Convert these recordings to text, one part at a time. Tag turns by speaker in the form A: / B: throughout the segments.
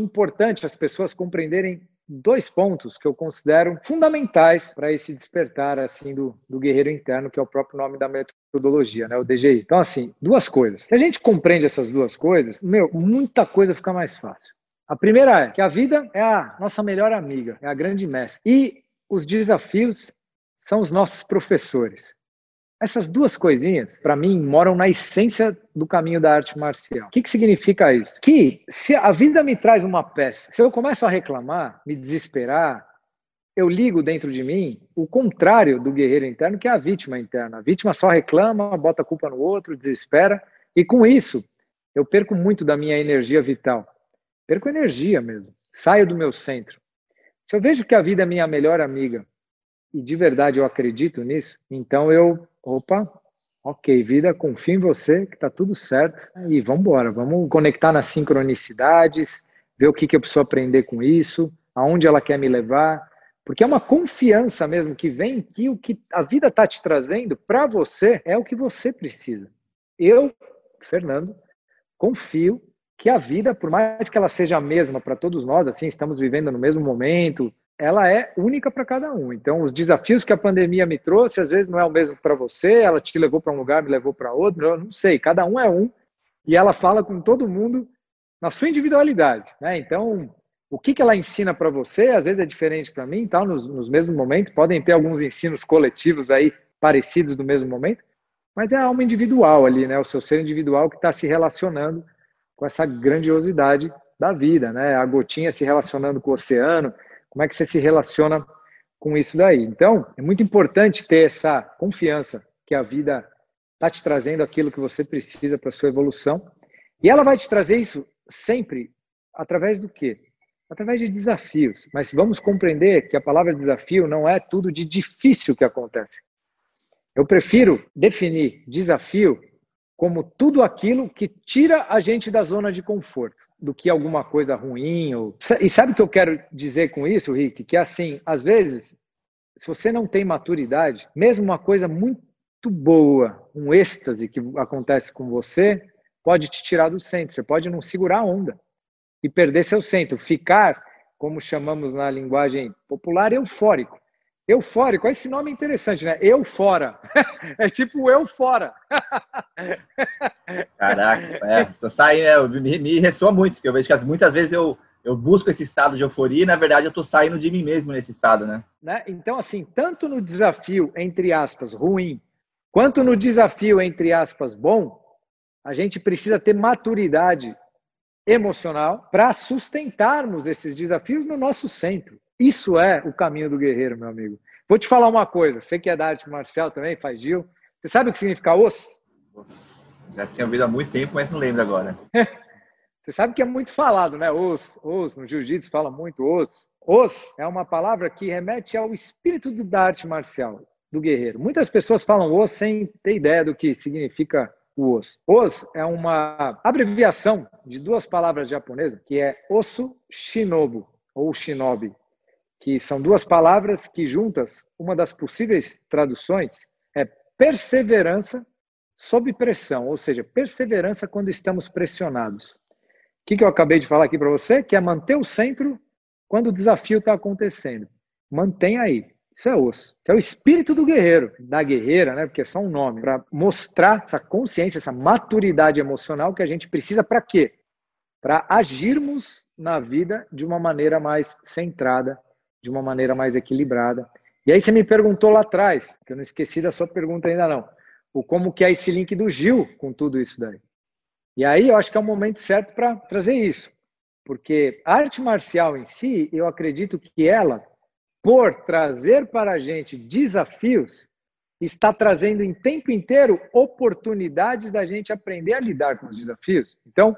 A: importante as pessoas compreenderem dois pontos que eu considero fundamentais para esse despertar assim do, do guerreiro interno, que é o próprio nome da metodologia, né, o DGI. Então, assim, duas coisas. Se a gente compreende essas duas coisas, meu, muita coisa fica mais fácil. A primeira é que a vida é a nossa melhor amiga, é a grande mestre. E os desafios são os nossos professores. Essas duas coisinhas, para mim, moram na essência do caminho da arte marcial. O que, que significa isso? Que se a vida me traz uma peça, se eu começo a reclamar, me desesperar, eu ligo dentro de mim o contrário do guerreiro interno, que é a vítima interna. A vítima só reclama, bota a culpa no outro, desespera, e com isso eu perco muito da minha energia vital. Perco energia mesmo. Saio do meu centro. Se eu vejo que a vida é minha melhor amiga, e de verdade eu acredito nisso, então eu opa, ok, vida, confio em você, que tá tudo certo, e vamos embora, vamos conectar nas sincronicidades, ver o que, que eu preciso aprender com isso, aonde ela quer me levar, porque é uma confiança mesmo que vem que o que a vida está te trazendo para você é o que você precisa. Eu, Fernando, confio que a vida, por mais que ela seja a mesma para todos nós, assim, estamos vivendo no mesmo momento, ela é única para cada um. Então, os desafios que a pandemia me trouxe, às vezes não é o mesmo para você, ela te levou para um lugar, me levou para outro, eu não sei, cada um é um, e ela fala com todo mundo na sua individualidade. Né? Então, o que, que ela ensina para você, às vezes é diferente para mim, tal, nos, nos mesmos momentos, podem ter alguns ensinos coletivos aí parecidos no mesmo momento, mas é a alma individual ali, né? o seu ser individual que está se relacionando com essa grandiosidade da vida, né? a gotinha se relacionando com o oceano, como é que você se relaciona com isso daí? Então, é muito importante ter essa confiança que a vida está te trazendo aquilo que você precisa para sua evolução. E ela vai te trazer isso sempre através do quê? Através de desafios. Mas vamos compreender que a palavra desafio não é tudo de difícil que acontece. Eu prefiro definir desafio como tudo aquilo que tira a gente da zona de conforto do que alguma coisa ruim. Ou... E sabe o que eu quero dizer com isso, Rick? Que assim, às vezes, se você não tem maturidade, mesmo uma coisa muito boa, um êxtase que acontece com você, pode te tirar do centro. Você pode não segurar a onda e perder seu centro, ficar, como chamamos na linguagem popular, eufórico. Eufórico, esse nome é interessante, né? Eu fora. é tipo eu fora.
B: Caraca, é, sai, é, me, me ressoa muito, porque eu vejo que muitas vezes eu, eu busco esse estado de euforia e, na verdade, eu estou saindo de mim mesmo nesse estado, né?
A: né? Então, assim, tanto no desafio, entre aspas, ruim, quanto no desafio, entre aspas, bom, a gente precisa ter maturidade emocional para sustentarmos esses desafios no nosso centro. Isso é o caminho do guerreiro, meu amigo. Vou te falar uma coisa. Você que é da arte marcial também, faz Gil. Você sabe o que significa os?
B: Já tinha ouvido há muito tempo, mas não lembro agora.
A: Você sabe que é muito falado, né? Os, os, no jiu-jitsu fala muito os. Os é uma palavra que remete ao espírito da arte marcial, do guerreiro. Muitas pessoas falam os sem ter ideia do que significa o os. Os é uma abreviação de duas palavras japonesas, que é osso shinobu, ou shinobi, que são duas palavras que juntas, uma das possíveis traduções é perseverança sob pressão, ou seja, perseverança quando estamos pressionados. O que, eu acabei de falar aqui para você? Que é manter o centro quando o desafio está acontecendo. Mantenha aí. Isso é osso. Isso é o espírito do guerreiro, da guerreira, né? Porque é só um nome, para mostrar essa consciência, essa maturidade emocional que a gente precisa para quê? Para agirmos na vida de uma maneira mais centrada de uma maneira mais equilibrada. E aí você me perguntou lá atrás, que eu não esqueci da sua pergunta ainda não, o como que é esse link do Gil com tudo isso daí. E aí eu acho que é o momento certo para trazer isso. Porque a arte marcial em si, eu acredito que ela, por trazer para a gente desafios, está trazendo em tempo inteiro oportunidades da gente aprender a lidar com os desafios. Então,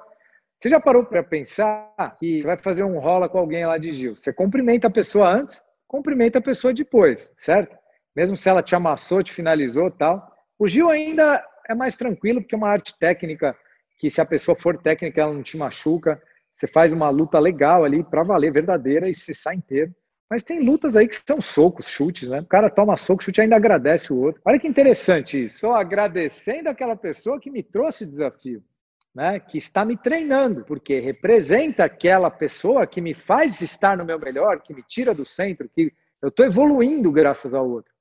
A: você já parou para pensar que você vai fazer um rola com alguém lá de Gil? Você cumprimenta a pessoa antes, cumprimenta a pessoa depois, certo? Mesmo se ela te amassou, te finalizou tal. O Gil ainda é mais tranquilo, porque é uma arte técnica que, se a pessoa for técnica, ela não te machuca. Você faz uma luta legal ali, para valer, verdadeira, e se sai inteiro. Mas tem lutas aí que são socos, chutes, né? O cara toma soco, chute ainda agradece o outro. Olha que interessante isso. Estou agradecendo aquela pessoa que me trouxe desafio. Né, que está me treinando, porque representa aquela pessoa que me faz estar no meu melhor, que me tira do centro, que eu estou evoluindo graças ao outro.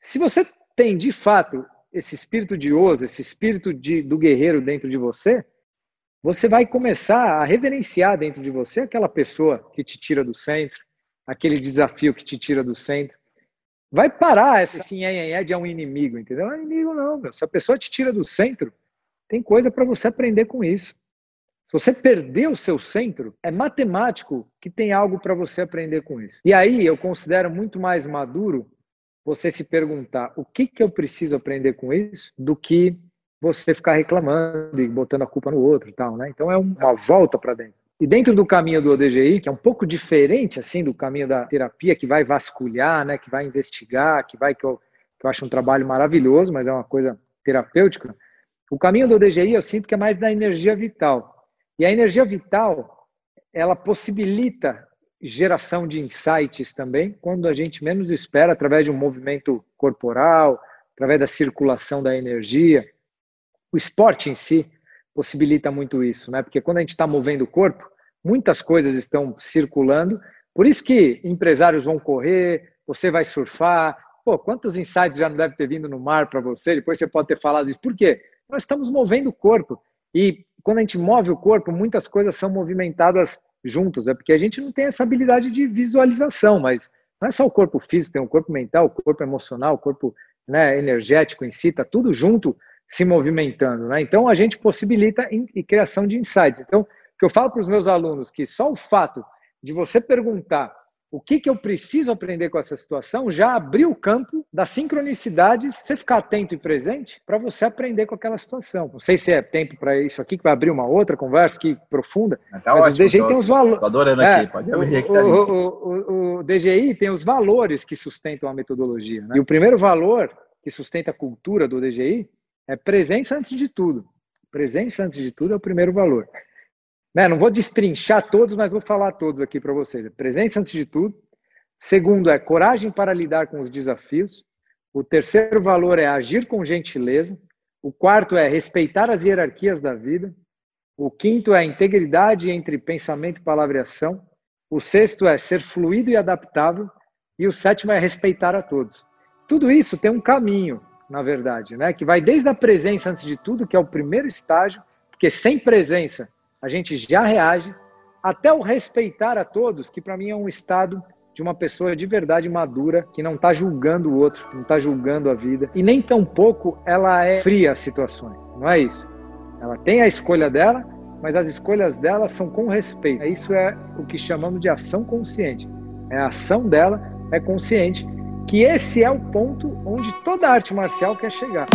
A: Se você tem de fato esse espírito de oso, esse espírito de, do guerreiro dentro de você, você vai começar a reverenciar dentro de você aquela pessoa que te tira do centro, aquele desafio que te tira do centro. Vai parar esse sim é, é de um inimigo, entendeu? Não é inimigo não, meu. Se a pessoa te tira do centro, tem coisa para você aprender com isso. Se você perder o seu centro, é matemático que tem algo para você aprender com isso. E aí eu considero muito mais maduro você se perguntar o que, que eu preciso aprender com isso do que você ficar reclamando e botando a culpa no outro e tal, né? Então é uma volta para dentro. E dentro do caminho do ODGI, que é um pouco diferente assim do caminho da terapia, que vai vasculhar, né, que vai investigar, que vai que eu, que eu acho um trabalho maravilhoso, mas é uma coisa terapêutica. O caminho do ODGI eu sinto que é mais da energia vital. E a energia vital, ela possibilita geração de insights também, quando a gente menos espera, através de um movimento corporal, através da circulação da energia. O esporte em si possibilita muito isso, né? Porque quando a gente está movendo o corpo, muitas coisas estão circulando. Por isso que empresários vão correr, você vai surfar. Pô, quantos insights já não deve ter vindo no mar para você? Depois você pode ter falado isso. Por quê? Nós estamos movendo o corpo. E quando a gente move o corpo, muitas coisas são movimentadas juntos, é porque a gente não tem essa habilidade de visualização, mas não é só o corpo físico, tem o corpo mental, o corpo emocional, o corpo né, energético em si, está tudo junto se movimentando. Né? Então a gente possibilita a criação de insights. Então, o que eu falo para os meus alunos que só o fato de você perguntar o que, que eu preciso aprender com essa situação, já abriu o campo das sincronicidades, você ficar atento e presente para você aprender com aquela situação. Não sei se é tempo para isso aqui, que vai abrir uma outra conversa que profunda.
B: Tá mas ótimo, o DGI
A: tem os valores.
B: Estou adorando é, aqui, pode abrir aqui. Tá
A: o, o, o, o, DGI tem os valores que sustentam a metodologia. Né? E o primeiro valor que sustenta a cultura do DGI é presença antes de tudo. Presença antes de tudo é o primeiro valor. Né? Não vou destrinchar todos, mas vou falar todos aqui para vocês. Presença antes de tudo. Segundo é coragem para lidar com os desafios. O terceiro valor é agir com gentileza. O quarto é respeitar as hierarquias da vida. O quinto é integridade entre pensamento, palavra e ação. O sexto é ser fluido e adaptável. E o sétimo é respeitar a todos. Tudo isso tem um caminho, na verdade, né? que vai desde a presença antes de tudo, que é o primeiro estágio, porque sem presença a gente já reage, até o respeitar a todos, que para mim é um estado de uma pessoa de verdade madura, que não está julgando o outro, não está julgando a vida, e nem tampouco ela é fria às situações, não é isso. Ela tem a escolha dela, mas as escolhas dela são com respeito. Isso é o que chamamos de ação consciente. É a ação dela é consciente, que esse é o ponto onde toda arte marcial quer chegar.